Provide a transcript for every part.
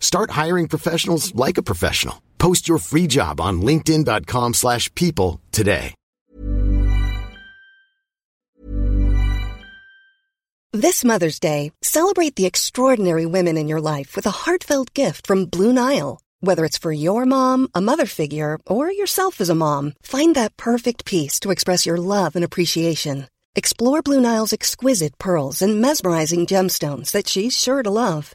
Start hiring professionals like a professional. Post your free job on linkedin.com/people slash people today. This Mother's Day, celebrate the extraordinary women in your life with a heartfelt gift from Blue Nile. Whether it's for your mom, a mother figure, or yourself as a mom, find that perfect piece to express your love and appreciation. Explore Blue Nile's exquisite pearls and mesmerizing gemstones that she's sure to love.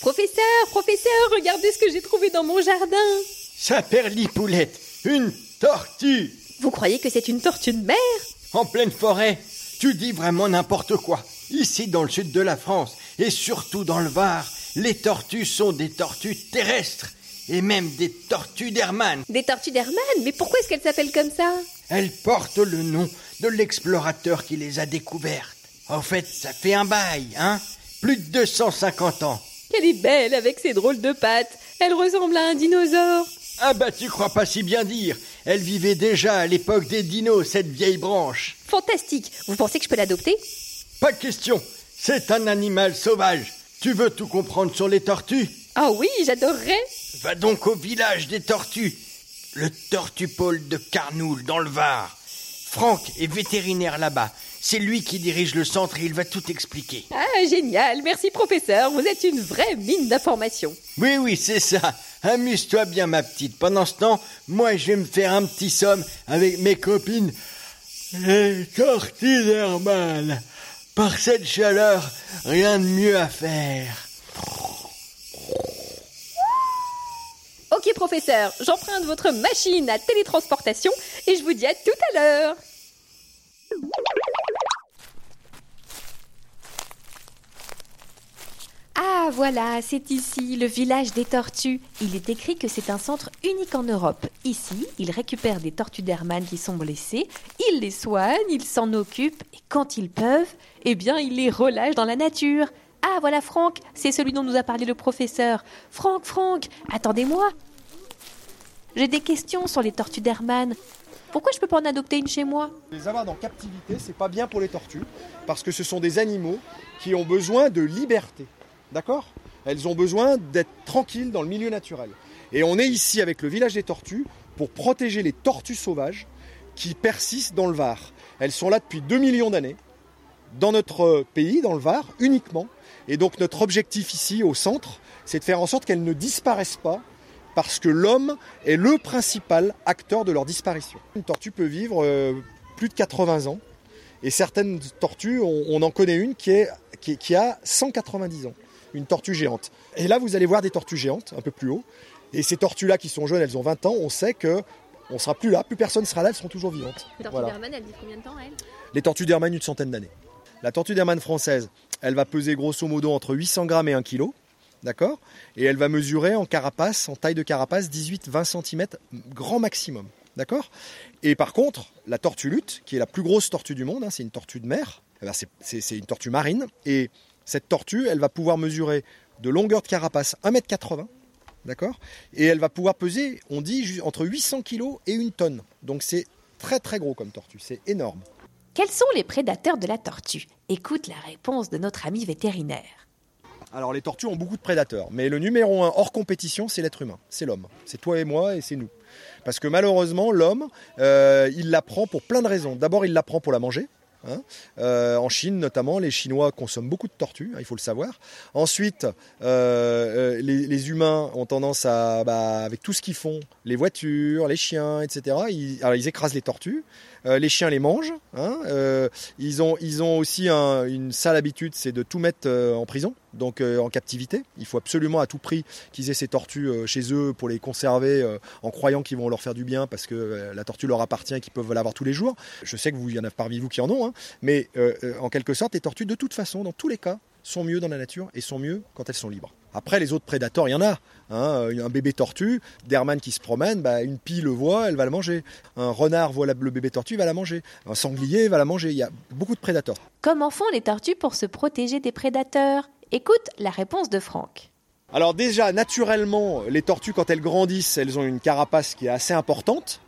Professeur, professeur, regardez ce que j'ai trouvé dans mon jardin. Saperlipoulette, une tortue Vous croyez que c'est une tortue de mer? En pleine forêt. Tu dis vraiment n'importe quoi. Ici, dans le sud de la France, et surtout dans le Var, les tortues sont des tortues terrestres, et même des tortues d'Hermann. Des tortues d'Hermann? Mais pourquoi est-ce qu'elles s'appellent comme ça? Elles portent le nom de l'explorateur qui les a découvertes. En fait, ça fait un bail, hein Plus de 250 ans. Elle est belle avec ses drôles de pattes. Elle ressemble à un dinosaure. Ah bah tu crois pas si bien dire. Elle vivait déjà à l'époque des dinos, cette vieille branche. Fantastique. Vous pensez que je peux l'adopter? Pas de question. C'est un animal sauvage. Tu veux tout comprendre sur les tortues? Ah oui, j'adorerais. Va donc au village des tortues. Le tortupôle de Carnoul, dans le Var. Franck est vétérinaire là-bas. C'est lui qui dirige le centre et il va tout expliquer. Ah, génial. Merci, professeur. Vous êtes une vraie mine d'informations. Oui, oui, c'est ça. Amuse-toi bien, ma petite. Pendant ce temps, moi, je vais me faire un petit somme avec mes copines. Les d'Hermann. Par cette chaleur, rien de mieux à faire. Ok, professeur. J'emprunte votre machine à télétransportation et je vous dis à tout à l'heure. Ah voilà, c'est ici, le village des tortues. Il est écrit que c'est un centre unique en Europe. Ici, ils récupèrent des tortues d'Hermann qui sont blessées, ils les soignent, ils s'en occupent, et quand ils peuvent, eh bien, ils les relâchent dans la nature. Ah voilà Franck, c'est celui dont nous a parlé le professeur. Franck, Franck, attendez-moi. J'ai des questions sur les tortues d'Hermann. Pourquoi je peux pas en adopter une chez moi? Les avoir dans captivité, c'est pas bien pour les tortues, parce que ce sont des animaux qui ont besoin de liberté. D'accord Elles ont besoin d'être tranquilles dans le milieu naturel. Et on est ici avec le village des tortues pour protéger les tortues sauvages qui persistent dans le Var. Elles sont là depuis 2 millions d'années, dans notre pays, dans le Var, uniquement. Et donc notre objectif ici, au centre, c'est de faire en sorte qu'elles ne disparaissent pas parce que l'homme est le principal acteur de leur disparition. Une tortue peut vivre euh, plus de 80 ans. Et certaines tortues, on, en connaît une qui a 190 ans, une tortue géante. Et là, vous allez voir des tortues géantes, un peu plus haut. Et ces tortues-là qui sont jeunes, elles ont 20 ans, on sait que on sera plus là, plus personne sera là, elles seront toujours vivantes. Les tortues Voilà. d'Hermann, elles vivent combien de temps, elles? Les tortues d'Hermann, une centaine d'années. La tortue d'Hermann française, elle va peser grosso modo entre 800 grammes et 1 kg. D'accord? Et elle va mesurer en carapace, en taille de carapace, 18-20 cm, grand maximum. D'accord? Et par contre, la tortue lutte, qui est la plus grosse tortue du monde, hein, c'est une tortue de mer, eh ben, c'est- une tortue marine. Et cette tortue, elle va pouvoir mesurer de longueur de carapace 1m80. D'accord? Et elle va pouvoir peser, on dit, entre 800 kg et une tonne. Donc c'est très très gros comme tortue, c'est énorme. Quels sont les prédateurs de la tortue? Écoute la réponse de notre ami vétérinaire. Alors les tortues ont beaucoup de prédateurs, mais le numéro un hors compétition, c'est l'être humain, c'est l'homme. C'est toi et moi et c'est nous. Parce que malheureusement, l'homme, euh, il la prend pour plein de raisons. D'abord, il la prend pour la manger. Hein. Euh, en Chine notamment, les Chinois consomment beaucoup de tortues, hein, il faut le savoir. Ensuite, euh, euh, les, humains ont tendance à, bah, avec tout ce qu'ils font, les voitures, les chiens, etc. Alors, ils écrasent les tortues. Euh, les chiens les mangent. hein. Euh, ils, ont, ils ont aussi un- une sale habitude, c'est de tout mettre euh, en prison, donc en captivité. Il faut absolument à tout prix qu'ils aient ces tortues chez eux pour les conserver en croyant qu'ils vont leur faire du bien parce que la tortue leur appartient et qu'ils peuvent l'avoir tous les jours. Je sais que vous, y en a parmi vous qui en ont, hein, mais en quelque sorte, les tortues, de toute façon, dans tous les cas, sont mieux dans la nature et sont mieux quand elles sont libres. Après, les autres prédateurs, il y en a. hein. un bébé tortue, d'Hermann qui se promène, bah, une pie le voit, elle va le manger. Un renard voit le bébé tortue, il va la manger. Un sanglier va la manger. Il y a beaucoup de prédateurs. Comment font les tortues pour se protéger des prédateurs? Écoute la réponse de Franck. Alors déjà, naturellement, les tortues, quand elles grandissent, elles ont une carapace qui est assez importante.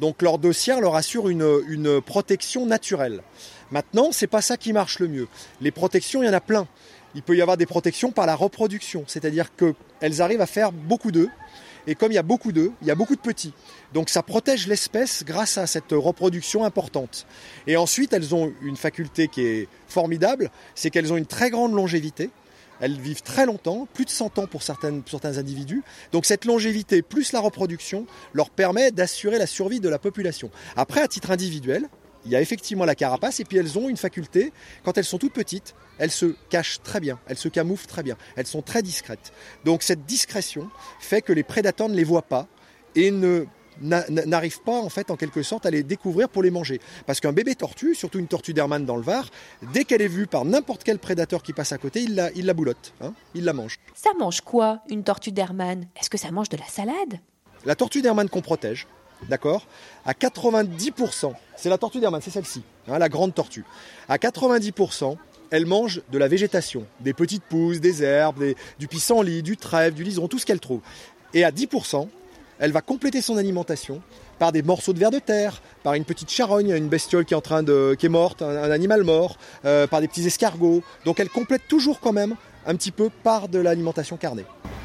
Donc leur dossier leur assure une, une protection naturelle. Maintenant, c'est pas ça qui marche le mieux. Les protections, il y en a plein. Il peut y avoir des protections par la reproduction, c'est-à-dire qu'elles arrivent à faire beaucoup d'œufs. Et comme il y a beaucoup d'œufs, il y a beaucoup de petits. Donc ça protège l'espèce grâce à cette reproduction importante. Et ensuite, elles ont une faculté qui est formidable, c'est qu'elles ont une très grande longévité. Elles vivent très longtemps, plus de 100 ans pour certains individus. Donc cette longévité plus la reproduction leur permet d'assurer la survie de la population. Après, à titre individuel, il y a effectivement la carapace et puis elles ont une faculté, quand elles sont toutes petites, elles se cachent très bien, elles se camouflent très bien, elles sont très discrètes. Donc cette discrétion fait que les prédateurs ne les voient pas et ne n'a- n'arrivent pas en fait en quelque sorte à les découvrir pour les manger. Parce qu'un bébé tortue, surtout une tortue d'Hermann dans le Var, dès qu'elle est vue par n'importe quel prédateur qui passe à côté, il la, il la boulotte, hein, il la mange. Ça mange quoi, une tortue d'Hermann? Est-ce que ça mange de la salade? La tortue d'Hermann qu'on protège, d'accord, à 90%, c'est la tortue d'Hermann, c'est celle-ci, hein, la grande tortue. À 90%, elle mange de la végétation, des petites pousses, des herbes, des- du pissenlit, du trèfle, du liseron, tout ce qu'elle trouve. Et à 10%, elle va compléter son alimentation par des morceaux de verre de terre, par une petite charogne, une bestiole qui est en train de, qui est morte, un, un animal mort, euh, par des petits escargots. Donc elle complète toujours quand même un petit peu par de l'alimentation carnée.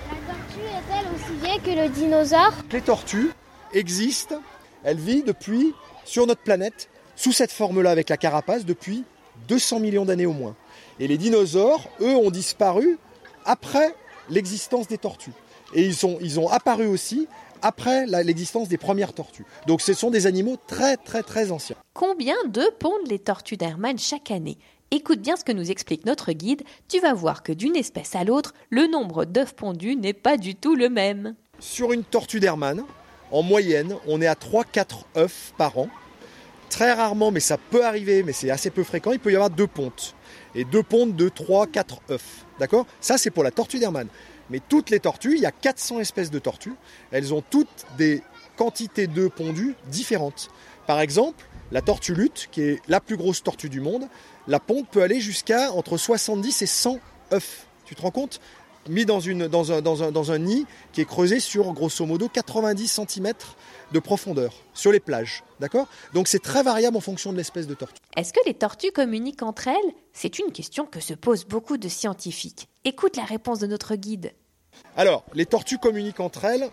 La tortue est-elle aussi vieille que le dinosaure? Les tortues existent, elles vivent depuis, sur notre planète, sous cette forme-là avec la carapace, depuis 200 millions d'années au moins. Et les dinosaures, eux, ont disparu après l'existence des tortues. Et ils, sont, ils ont apparu aussi après l'existence des premières tortues. Donc ce sont des animaux très très très anciens. Combien d'œufs pondent les tortues d'Hermann chaque année? Écoute bien ce que nous explique notre guide, tu vas voir que d'une espèce à l'autre, le nombre d'œufs pondus n'est pas du tout le même. Sur une tortue d'Hermann, en moyenne, on est à 3-4 œufs par an. Très rarement, mais ça peut arriver, mais c'est assez peu fréquent, il peut y avoir deux pontes. Et deux pontes de 3-4 œufs. D'accord? Ça, c'est pour la tortue d'Hermann. Mais toutes les tortues, il y a 400 espèces de tortues, elles ont toutes des quantités d'œufs pondus différentes. Par exemple, la tortue lutte, qui est la plus grosse tortue du monde, la ponte peut aller jusqu'à entre 70 et 100 œufs. Tu te rends compte? Mis dans, une, dans, un, dans, un, dans un nid qui est creusé sur grosso modo 90 cm de profondeur sur les plages. D'accord? Donc c'est très variable en fonction de l'espèce de tortue. Est-ce que les tortues communiquent entre elles? C'est une question que se posent beaucoup de scientifiques. Écoute la réponse de notre guide. Alors, les tortues communiquent entre elles.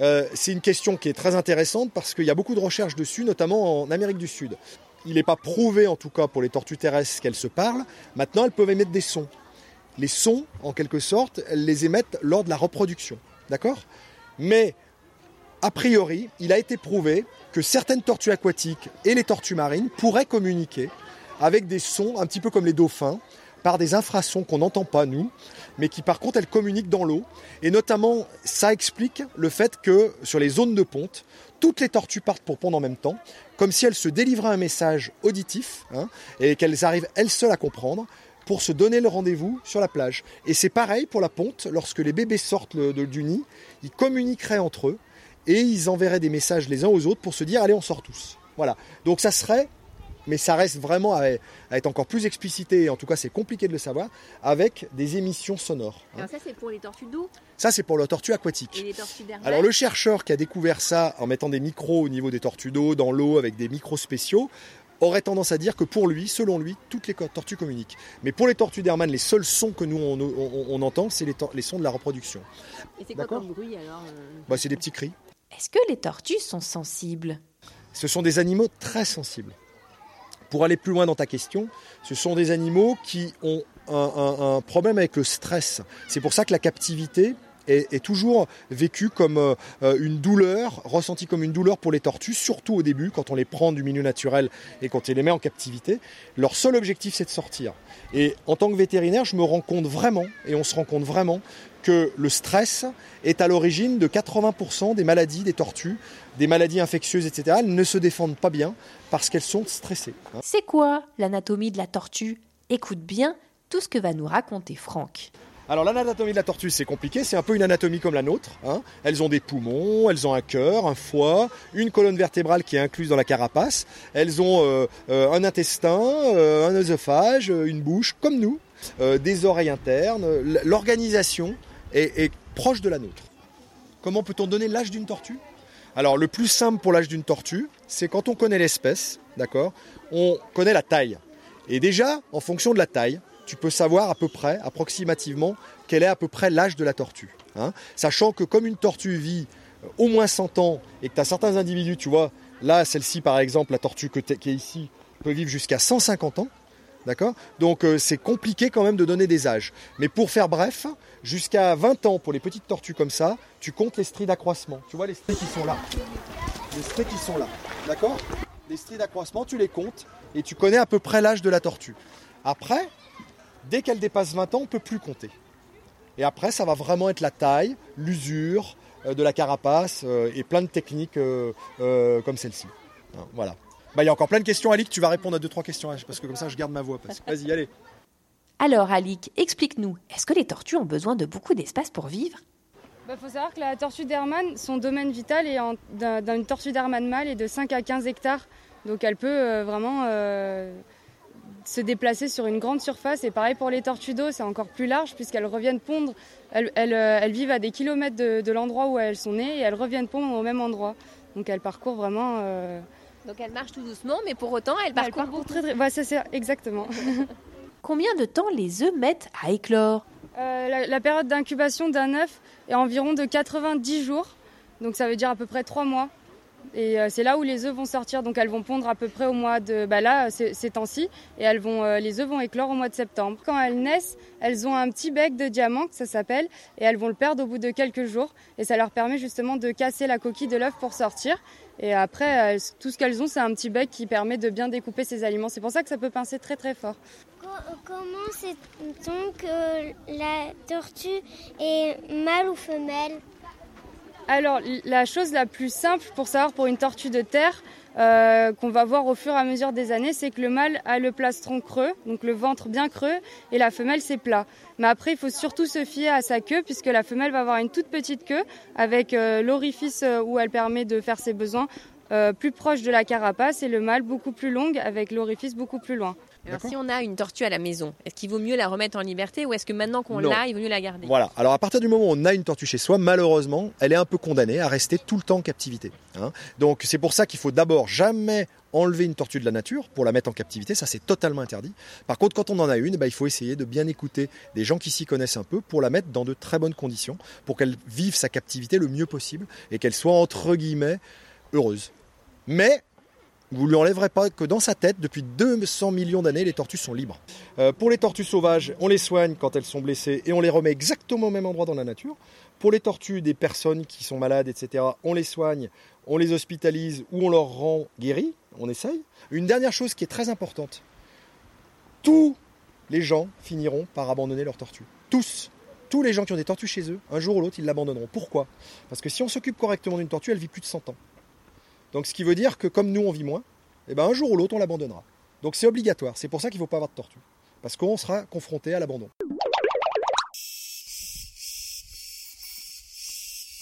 Euh, c'est une question qui est très intéressante parce qu'il y a beaucoup de recherches dessus, notamment en Amérique du Sud. Il n'est pas prouvé, en tout cas pour les tortues terrestres, qu'elles se parlent. Maintenant, elles peuvent émettre des sons. Les sons, en quelque sorte, elles les émettent lors de la reproduction. D'accord? Mais, a priori, il a été prouvé que certaines tortues aquatiques et les tortues marines pourraient communiquer avec des sons, un petit peu comme les dauphins, par des infrasons qu'on n'entend pas, nous, mais qui par contre elles communiquent dans l'eau. Et notamment, ça explique le fait que sur les zones de ponte, toutes les tortues partent pour pondre en même temps, comme si elles se délivraient un message auditif, hein, et qu'elles arrivent elles seules à comprendre, pour se donner le rendez-vous sur la plage. Et c'est pareil pour la ponte, lorsque les bébés sortent le- de- du nid, ils communiqueraient entre eux, et ils enverraient des messages les uns aux autres pour se dire, allez, on sort tous. Voilà. Donc ça serait mais ça reste vraiment à, à être encore plus explicité, et en tout cas c'est compliqué de le savoir, avec des émissions sonores. hein. Ça c'est pour les tortues d'eau? Ça c'est pour la tortue aquatique. et les tortues. Alors le chercheur qui a découvert ça en mettant des micros au niveau des tortues d'eau, dans l'eau, avec des micros spéciaux, aurait tendance à dire que pour lui, selon lui, toutes les tortues communiquent. Mais pour les tortues d'Hermann, les seuls sons que nous on, on- on entend, c'est les, sons de la reproduction. Et c'est quoi D'accord. comme bruit alors Bah, c'est des petits cris. Est-ce que les tortues sont sensibles? Ce sont des animaux très sensibles. Pour aller plus loin dans ta question, ce sont des animaux qui ont un, un- un problème avec le stress. C'est pour ça que la captivité est, toujours vécue comme euh, une douleur, ressentie comme une douleur pour les tortues, surtout au début, quand on les prend du milieu naturel et quand on les met en captivité. Leur seul objectif, c'est de sortir. Et en tant que vétérinaire, je me rends compte vraiment, et on se rend compte vraiment, que le stress est à l'origine de 80% des maladies des tortues, des maladies infectieuses, etc. Elles ne se défendent pas bien parce qu'elles sont stressées. hein. C'est quoi l'anatomie de la tortue? Écoute bien tout ce que va nous raconter Franck. Alors l'anatomie de la tortue, c'est compliqué, c'est un peu une anatomie comme la nôtre. hein. Elles ont des poumons, elles ont un cœur, un foie, une colonne vertébrale qui est incluse dans la carapace. Elles ont euh, euh, un intestin, euh, un œsophage, une bouche, comme nous, des oreilles internes. L'organisation est proche de la nôtre. Comment peut-on donner l'âge d'une tortue? Alors le plus simple pour l'âge d'une tortue, c'est quand on connaît l'espèce, d'accord? On connaît la taille. Et déjà, en fonction de la taille, tu peux savoir à peu près, approximativement, quel est à peu près l'âge de la tortue. hein. Sachant que comme une tortue vit euh, au moins 100 ans et que tu as certains individus, tu vois, là, celle-ci par exemple, la tortue qui est ici, peut vivre jusqu'à 150 ans. D'accord Donc euh, c'est compliqué quand même de donner des âges. Mais pour faire bref, jusqu'à 20 ans pour les petites tortues comme ça, tu comptes les stries d'accroissement. Tu vois les stries qui sont là. Les stries qui sont là. D'accord Les stries d'accroissement, tu les comptes et tu connais à peu près l'âge de la tortue. Après, dès qu'elle dépasse 20 ans, on ne peut plus compter. Et après, ça va vraiment être la taille, l'usure euh, de la carapace euh, et plein de techniques euh, comme celle-ci. Hein, Voilà. Bah, Il y a encore plein de questions, Alic. Tu vas répondre à deux trois questions hein, parce que comme ça, je garde ma voix. parce Vas-y, allez. Alors Alic, explique-nous, est-ce que les tortues ont besoin de beaucoup d'espace pour vivre? Il Bah, faut savoir que la tortue d'Hermann, son domaine vital est en- d'un- d'une tortue d'Hermann mâle est de 5 à 15 hectares. Donc elle peut euh, vraiment euh, se déplacer sur une grande surface. Et pareil pour les tortues d'eau, c'est encore plus large puisqu'elles reviennent pondre. Elles, elles, euh, elles vivent à des kilomètres de, de l'endroit où elles sont nées et elles reviennent pondre au même endroit. Donc elles parcourent vraiment. euh, Donc elle marche tout doucement, mais pour autant elle elles parcourent très très. Ouais, c'est exactement. Combien de temps les œufs mettent à éclore? Euh, la, la période d'incubation d'un œuf est environ de 90 jours, donc ça veut dire à peu près 3 mois. Et euh, c'est là où les œufs vont sortir, donc elles vont pondre à peu près au mois de, bah là, ces temps-ci, et elles vont, euh, les œufs vont éclore au mois de septembre. Quand elles naissent, elles ont un petit bec de diamant, que ça s'appelle, et elles vont le perdre au bout de quelques jours, et ça leur permet justement de casser la coquille de l'œuf pour sortir. Et après, elles- tout ce qu'elles ont, c'est un petit bec qui permet de bien découper ces aliments. C'est pour ça que ça peut pincer très très fort. Co- Comment sait-on que la tortue est mâle ou femelle? Alors, la chose la plus simple pour savoir pour une tortue de terre, euh, qu'on va voir au fur et à mesure des années, c'est que le mâle a le plastron creux, donc le ventre bien creux, et la femelle c'est plat. Mais après, il faut surtout se fier à sa queue, puisque la femelle va avoir une toute petite queue, avec euh, l'orifice euh, où elle permet de faire ses besoins euh, plus proche de la carapace, et le mâle beaucoup plus longue, avec l'orifice beaucoup plus loin. Alors si on a une tortue à la maison, est-ce qu'il vaut mieux la remettre en liberté ou est-ce que maintenant qu'on l'a, il vaut mieux la garder? Voilà. Alors à partir du moment où on a une tortue chez soi, malheureusement, elle est un peu condamnée à rester tout le temps en captivité. hein. Donc c'est pour ça qu'il faut d'abord jamais enlever une tortue de la nature pour la mettre en captivité. Ça c'est totalement interdit. Par contre, quand on en a une, eh ben, il faut essayer de bien écouter des gens qui s'y connaissent un peu pour la mettre dans de très bonnes conditions, pour qu'elle vive sa captivité le mieux possible et qu'elle soit entre guillemets heureuse. Mais vous lui enlèverez pas que dans sa tête, depuis 200 millions d'années, les tortues sont libres. Euh, pour les tortues sauvages, on les soigne quand elles sont blessées et on les remet exactement au même endroit dans la nature. Pour les tortues des personnes qui sont malades, etc., on les soigne, on les hospitalise ou on leur rend guéris, on essaye. Une dernière chose qui est très importante, tous les gens finiront par abandonner leurs tortues. Tous. Tous les gens qui ont des tortues chez eux, un jour ou l'autre, ils l'abandonneront. Pourquoi? Parce que si on s'occupe correctement d'une tortue, elle vit plus de 100 ans. Donc ce qui veut dire que comme nous on vit moins, eh ben un jour ou l'autre on l'abandonnera. Donc c'est obligatoire, c'est pour ça qu'il ne faut pas avoir de tortue. Parce qu'on sera confronté à l'abandon.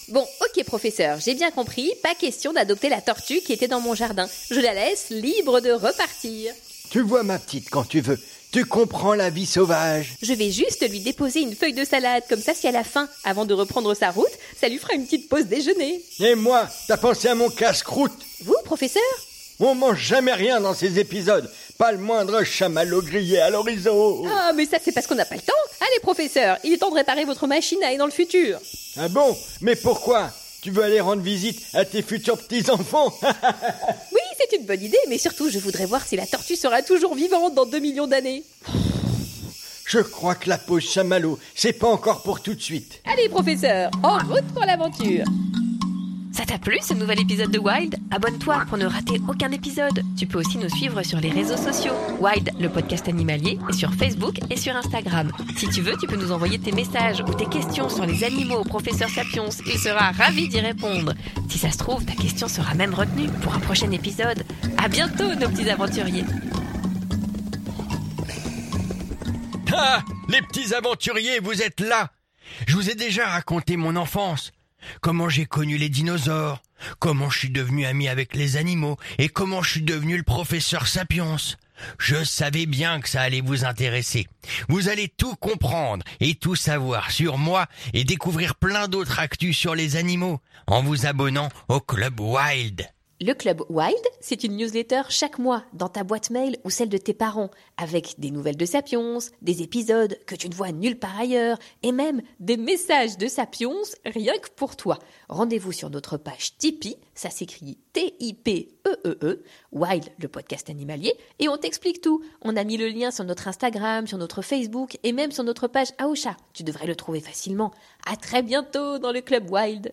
Bon, ok professeur, j'ai bien compris, pas question d'adopter la tortue qui était dans mon jardin. Je la laisse libre de repartir. Tu vois ma petite quand tu veux. Tu comprends la vie sauvage. Je vais juste lui déposer une feuille de salade, comme ça si elle a faim, avant de reprendre sa route, ça lui fera une petite pause déjeuner. Et moi, t'as pensé à mon casse-croûte Vous, professeur? On mange jamais rien dans ces épisodes. Pas le moindre chamallow grillé à l'horizon. Ah, mais ça c'est parce qu'on n'a pas le temps. Allez, professeur, il est temps de réparer votre machine à aller dans le futur. Ah bon? Mais pourquoi? Tu veux aller rendre visite à tes futurs petits-enfants? Oui, c'est une bonne idée, mais surtout je voudrais voir si la tortue sera toujours vivante dans 2 millions d'années. Je crois que la pause chamallow, c'est pas encore pour tout de suite. Allez, professeur, en route pour l'aventure. Ça t'a plu ce nouvel épisode de Wild? Abonne-toi pour ne rater aucun épisode. Tu peux aussi nous suivre sur les réseaux sociaux. Wild, le podcast animalier, est sur Facebook et sur Instagram. Si tu veux, tu peux nous envoyer tes messages ou tes questions sur les animaux au professeur Sapiens. Il sera ravi d'y répondre. Si ça se trouve, ta question sera même retenue pour un prochain épisode. À bientôt, nos petits aventuriers. Ah Les petits aventuriers, vous êtes là Je vous ai déjà raconté mon enfance. Comment j'ai connu les dinosaures, comment je suis devenu ami avec les animaux, et comment je suis devenu le professeur Sapiens. Je savais bien que ça allait vous intéresser. Vous allez tout comprendre et tout savoir sur moi et découvrir plein d'autres actus sur les animaux en vous abonnant au Club Wild. Le Club Wild, c'est une newsletter chaque mois dans ta boîte mail ou celle de tes parents, avec des nouvelles de Sapiens, des épisodes que tu ne vois nulle part ailleurs, et même des messages de Sapiens rien que pour toi. Rendez-vous sur notre page Tipeee, ça s'écrit T-I-P-E-E-E, Wild, le podcast animalier, et on t'explique tout. On a mis le lien sur notre Instagram, sur notre Facebook et même sur notre page Aosha. Tu devrais le trouver facilement. À très bientôt dans le Club Wild.